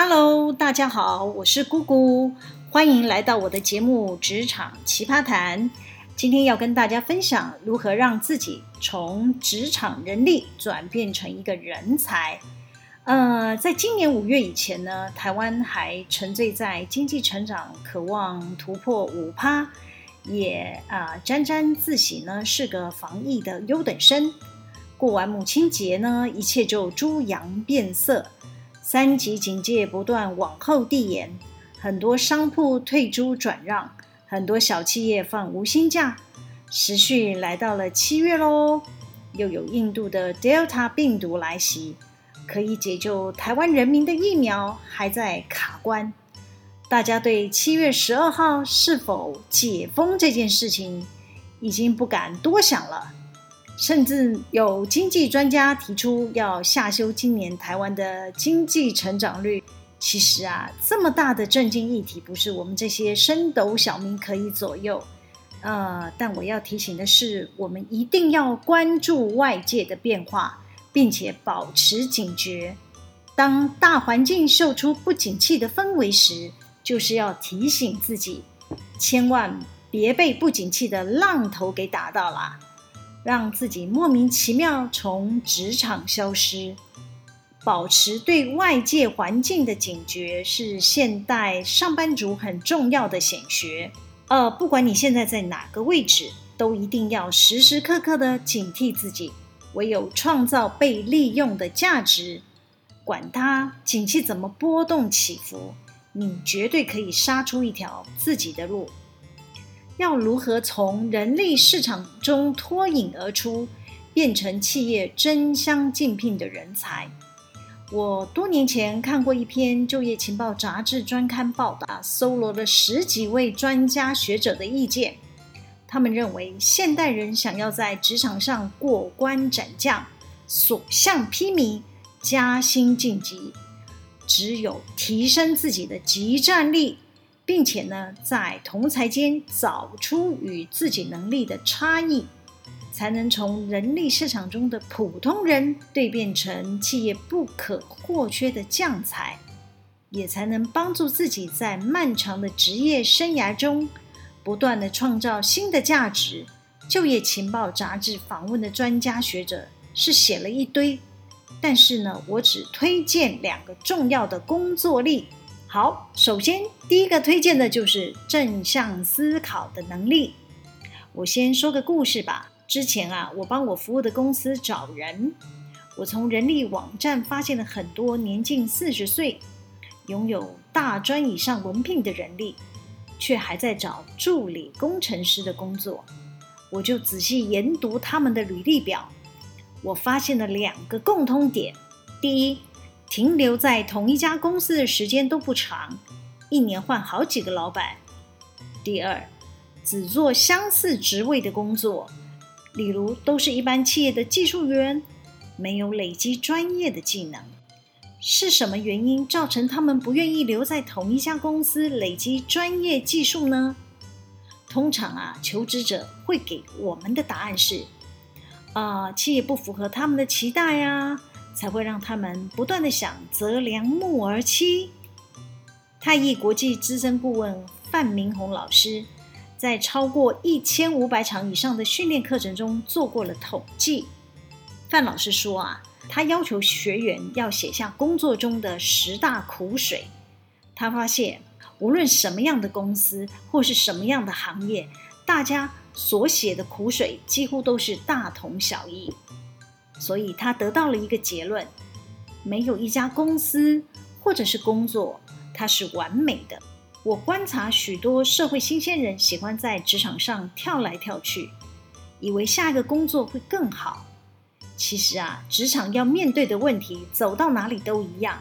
Hello，大家好，我是姑姑，欢迎来到我的节目《职场奇葩谈》。今天要跟大家分享如何让自己从职场人力转变成一个人才。呃，在今年五月以前呢，台湾还沉醉在经济成长，渴望突破五趴，也啊、沾沾自喜呢，是个防疫的优等生。过完母亲节呢，一切就猪羊变色。三级警戒不断往后递延，很多商铺退租转让，很多小企业放无薪假。时序来到了七月喽，又有印度的 Delta 病毒来袭，可以解救台湾人民的疫苗还在卡关。大家对七月十二号是否解封这件事情，已经不敢多想了。甚至有经济专家提出要下修今年台湾的经济成长率。其实啊，这么大的政经议题，不是我们这些升斗小民可以左右。呃，但我要提醒的是，我们一定要关注外界的变化，并且保持警觉。当大环境秀出不景气的氛围时，就是要提醒自己，千万别被不景气的浪头给打到了。让自己莫名其妙从职场消失，保持对外界环境的警觉是现代上班族很重要的显学。呃，不管你现在在哪个位置，都一定要时时刻刻的警惕自己。唯有创造被利用的价值，管它景气怎么波动起伏，你绝对可以杀出一条自己的路。要如何从人力市场中脱颖而出，变成企业争相竞聘的人才？我多年前看过一篇就业情报杂志专刊报道，搜罗了十几位专家学者的意见。他们认为，现代人想要在职场上过关斩将、所向披靡、加薪晋级，只有提升自己的即战力。并且呢，在同才间找出与自己能力的差异，才能从人力市场中的普通人蜕变成企业不可或缺的将才，也才能帮助自己在漫长的职业生涯中不断地创造新的价值。就业情报杂志访问的专家学者是写了一堆，但是呢，我只推荐两个重要的工作力。好，首先第一个推荐的就是正向思考的能力。我先说个故事吧。之前啊，我帮我服务的公司找人，我从人力网站发现了很多年近四十岁、拥有大专以上文凭的人力，却还在找助理工程师的工作。我就仔细研读他们的履历表，我发现了两个共通点：第一，停留在同一家公司的时间都不长，一年换好几个老板。第二，只做相似职位的工作，例如都是一般企业的技术员，没有累积专业的技能。是什么原因造成他们不愿意留在同一家公司累积专业技术呢？通常啊，求职者会给我们的答案是：啊、企业不符合他们的期待呀。才会让他们不断地想择良木而栖。太毅国际资深顾问范明宏老师在超过一千五百场以上的训练课程中做过了统计。范老师说啊，他要求学员要写下工作中的十大苦水。他发现，无论什么样的公司或是什么样的行业，大家所写的苦水几乎都是大同小异。所以他得到了一个结论：没有一家公司或者是工作，它是完美的。我观察许多社会新鲜人喜欢在职场上跳来跳去，以为下一个工作会更好。其实啊，职场要面对的问题，走到哪里都一样。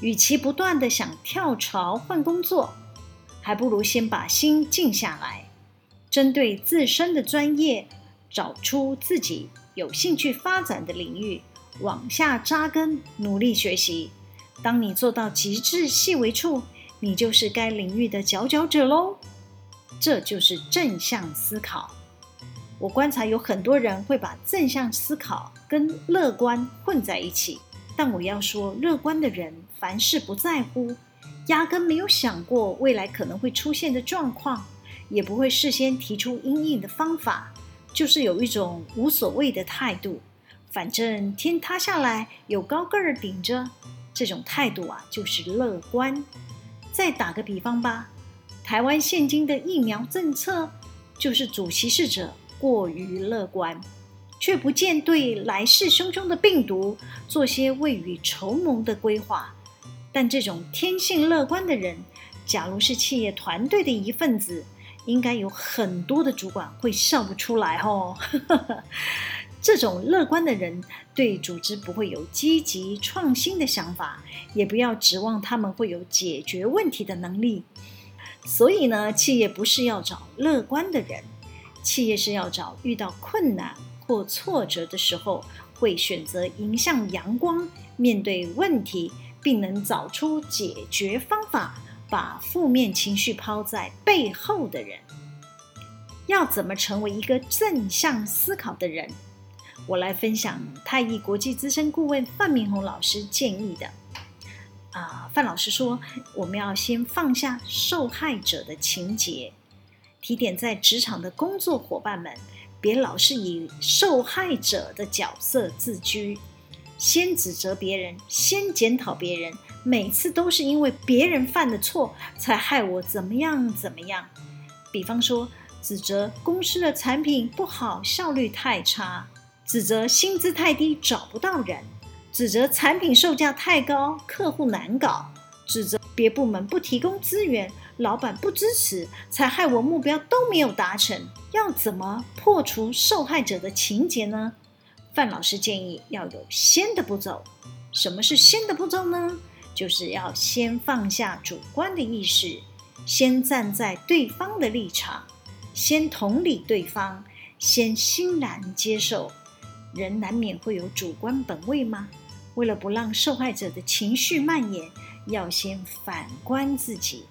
与其不断的想跳槽换工作，还不如先把心静下来，针对自身的专业，找出自己。有兴趣发展的领域，往下扎根，努力学习。当你做到极致细微处，你就是该领域的佼佼者喽。这就是正向思考。我观察有很多人会把正向思考跟乐观混在一起。但我要说，乐观的人凡事不在乎，压根没有想过未来可能会出现的状况，也不会事先提出因应的方法，就是有一种无所谓的态度。反正天塌下来有高个儿顶着，这种态度啊，就是乐观。再打个比方吧，台湾现今的疫苗政策，就是主歧视者过于乐观。却不见对来势汹汹的病毒做些未雨绸缪的规划，但这种天性乐观的人，假如是企业团队的一份子，应该有很多的主管会笑不出来哦。这种乐观的人对组织不会有积极创新的想法，也不要指望他们会有解决问题的能力。所以呢，企业不是要找乐观的人，企业是要找遇到困难。或挫折的时候，会选择迎向阳光，面对问题，并能找出解决方法，把负面情绪抛在背后的人。要怎么成为一个正向思考的人？我来分享太毅国际资深顾问范明宏老师建议的。啊，范老师说，我们要先放下受害者的情节，提点在职场的工作伙伴们。别老是以受害者的角色自居，先指责别人，先检讨别人，每次都是因为别人犯的错才害我怎么样怎么样。比方说，指责公司的产品不好，效率太差；指责薪资太低，找不到人；指责产品售价太高，客户难搞；指责别部门不提供资源。老板不支持，才害我目标都没有达成。要怎么破除受害者的情结呢？范老师建议要有先的步骤。什么是先的步骤呢？就是要先放下主观的意识，先站在对方的立场，先同理对方，先欣然接受。人难免会有主观本位吗？为了不让受害者的情绪蔓延，要先反观自己。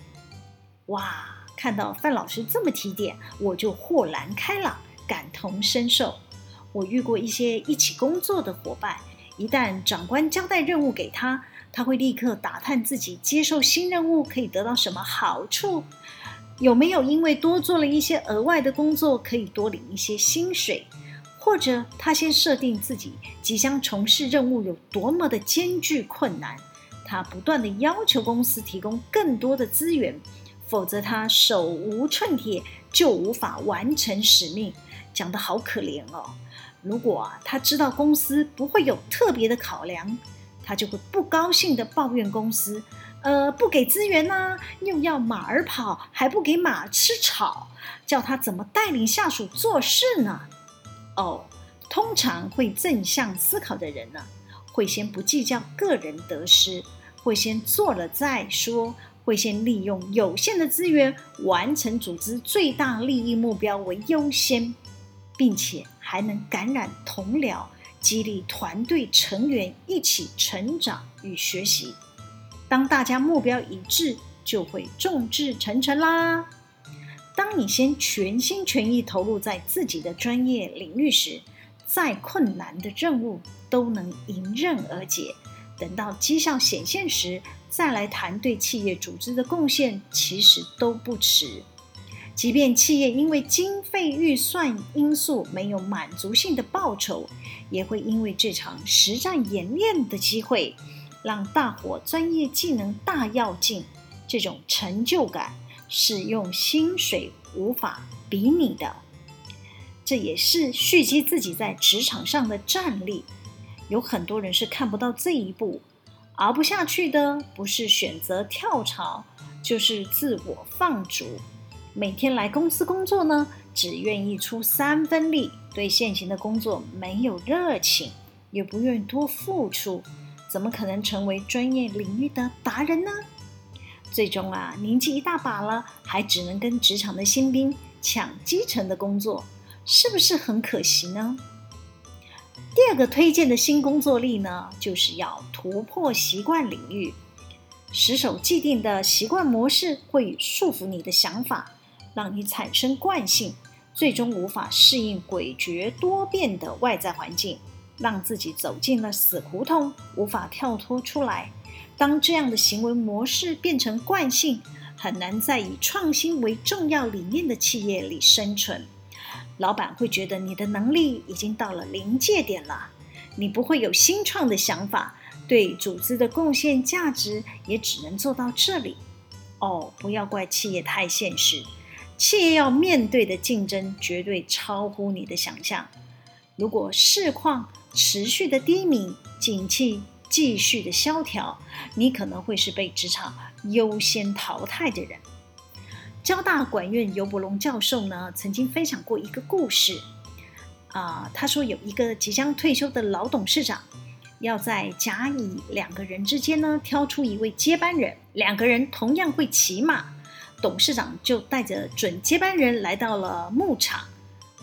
哇，看到范老师这么提点，我就豁然开朗，感同身受。我遇过一些一起工作的伙伴，一旦长官交代任务给他，他会立刻打探自己接受新任务可以得到什么好处，有没有因为多做了一些额外的工作可以多领一些薪水，或者他先设定自己即将从事任务有多么的艰巨困难，他不断地要求公司提供更多的资源。否则，他手无寸铁就无法完成使命，讲得好可怜哦。如果啊，他知道公司不会有特别的考量，他就会不高兴地抱怨公司，呃，不给资源呐，又要马儿跑，还不给马吃草，叫他怎么带领下属做事呢？哦，通常会正向思考的人呢，会先不计较个人得失，会先做了再说。会先利用有限的资源完成组织最大利益目标为优先，并且还能感染同僚，激励团队成员一起成长与学习。当大家目标一致，就会众志成城啦。当你先全心全意投入在自己的专业领域时，再困难的任务都能迎刃而解。等到绩效显现时，再来谈对企业组织的贡献，其实都不迟。即便企业因为经费预算因素没有满足性的报酬，也会因为这场实战演练的机会，让大伙专业技能大跃进。这种成就感是用薪水无法比拟的。这也是蓄积自己在职场上的战力。有很多人是看不到这一步。熬不下去的，不是选择跳槽，就是自我放逐。每天来公司工作呢，只愿意出三分力，对现行的工作没有热情，也不愿多付出，怎么可能成为专业领域的达人呢？最终啊，年纪一大把了，还只能跟职场的新兵抢基层的工作，是不是很可惜呢？第二个推荐的新工作力呢，就是要突破习惯领域。死守既定的习惯模式会束缚你的想法，让你产生惯性，最终无法适应诡谲多变的外在环境。让自己走进了死胡同，无法跳脱出来。当这样的行为模式变成惯性，很难在以创新为重要理念的企业里生存。老板会觉得你的能力已经到了临界点了，你不会有新创的想法，对组织的贡献价值也只能做到这里。哦，不要怪企业太现实，企业要面对的竞争绝对超乎你的想象。如果市况持续的低迷，景气继续的萧条，你可能会是被职场优先淘汰的人。交大管院游伯龙教授呢，曾经分享过一个故事，啊、他说有一个即将退休的老董事长，要在甲乙两个人之间呢挑出一位接班人，两个人同样会骑马，董事长就带着准接班人来到了牧场，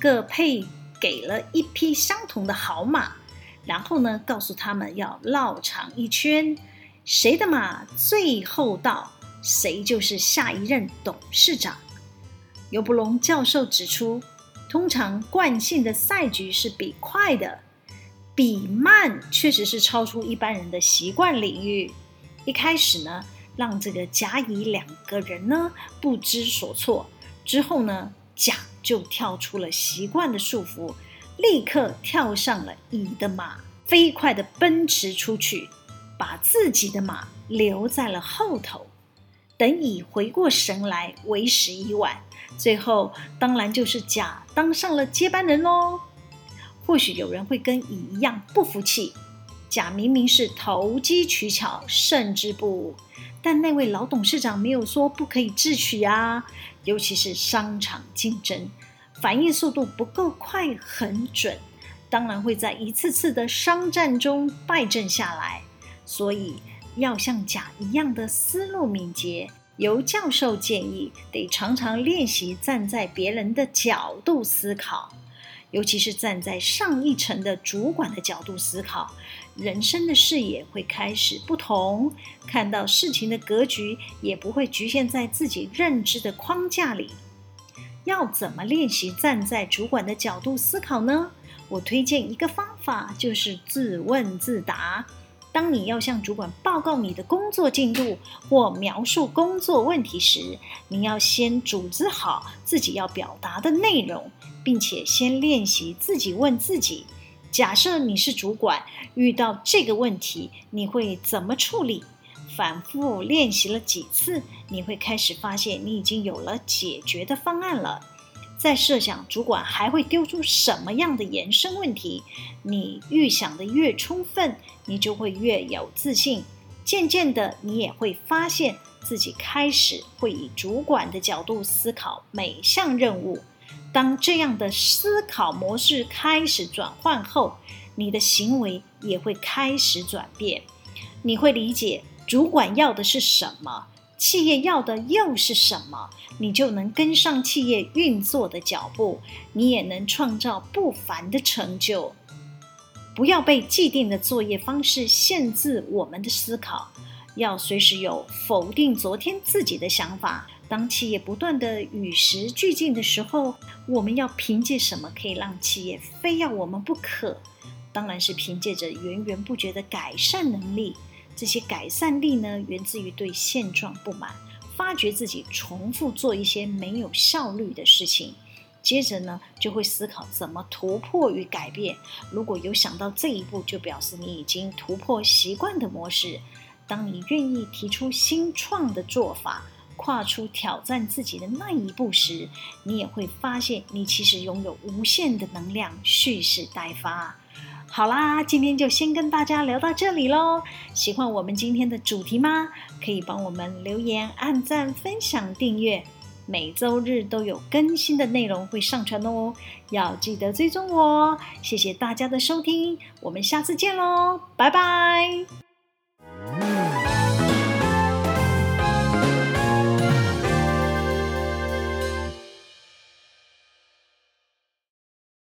各配给了一匹相同的好马，然后呢，告诉他们要绕场一圈，谁的马最后到。谁就是下一任董事长？尤伯龙教授指出，通常惯性的赛局是比快的，比慢确实是超出一般人的习惯领域。一开始呢，让这个甲乙两个人呢不知所措，之后呢，甲就跳出了习惯的束缚，立刻跳上了乙的马，飞快地奔驰出去，把自己的马留在了后头。等乙回过神来，为时已晚。最后，当然就是甲当上了接班人喽。或许有人会跟乙一样不服气，甲明明是投机取巧，胜之不武，但那位老董事长没有说不可以智取啊。尤其是商场竞争，反应速度不够快，很准，当然会在一次次的商战中败阵下来。所以。要像甲一样的思路敏捷，由教授建议得常常练习站在别人的角度思考，尤其是站在上一层的主管的角度思考，人生的视野会开始不同，看到事情的格局也不会局限在自己认知的框架里。要怎么练习站在主管的角度思考呢？我推荐一个方法，就是自问自答。当你要向主管报告你的工作进度或描述工作问题时，你要先组织好自己要表达的内容，并且先练习自己问自己：假设你是主管，遇到这个问题，你会怎么处理？反复练习了几次，你会开始发现你已经有了解决的方案了。再设想主管还会丢出什么样的延伸问题，你预想的越充分，你就会越有自信。渐渐的，你也会发现自己开始会以主管的角度思考每项任务。当这样的思考模式开始转换后，你的行为也会开始转变。你会理解主管要的是什么。企业要的又是什么？你就能跟上企业运作的脚步，你也能创造不凡的成就。不要被既定的作业方式限制我们的思考，要随时有否定昨天自己的想法。当企业不断地与时俱进的时候，我们要凭借什么可以让企业非要我们不可？当然是凭借着源源不绝的改善能力。这些改善力呢，源自于对现状不满，发觉自己重复做一些没有效率的事情，接着呢，就会思考怎么突破与改变。如果有想到这一步，就表示你已经突破习惯的模式。当你愿意提出新创的做法，跨出挑战自己的那一步时，你也会发现你其实拥有无限的能量，蓄势待发。好啦，今天就先跟大家聊到这里喽。喜欢我们今天的主题吗？可以帮我们留言、按赞、分享、订阅。每周日都有更新的内容会上传哦，要记得追踪我哦。谢谢大家的收听，我们下次见喽，拜拜。